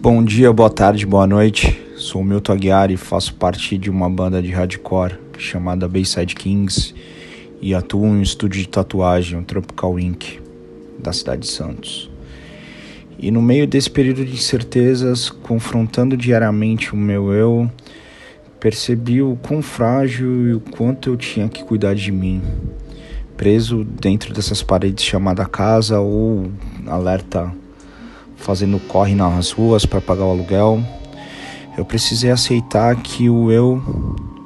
Bom dia, boa tarde, boa noite. Sou Milton Aguiar e faço parte de uma banda de hardcore chamada Bayside Kings e atuo em um estúdio de tatuagem, o Tropical Ink, da cidade de Santos. E no meio desse período de incertezas, confrontando diariamente o meu eu, percebi o quão frágil e o quanto eu tinha que cuidar de mim. Preso dentro dessas paredes chamada casa ou alerta fazendo corre nas ruas para pagar o aluguel. Eu precisei aceitar que o eu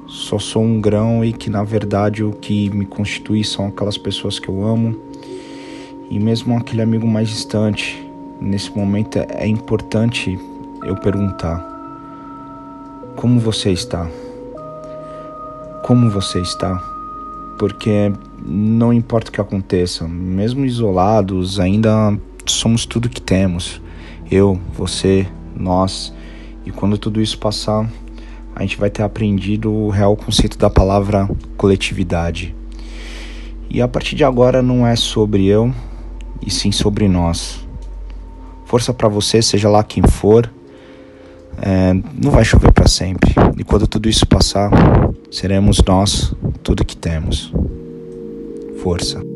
só sou um grão e que na verdade o que me constitui são aquelas pessoas que eu amo e mesmo aquele amigo mais distante. Nesse momento é importante eu perguntar: Como você está? Como você está? Porque não importa o que aconteça, mesmo isolados, ainda somos tudo que temos. Eu, você, nós. E quando tudo isso passar, a gente vai ter aprendido o real conceito da palavra coletividade. E a partir de agora não é sobre eu, e sim sobre nós. Força para você, seja lá quem for. É, não vai chover para sempre. E quando tudo isso passar, seremos nós tudo que temos. Força.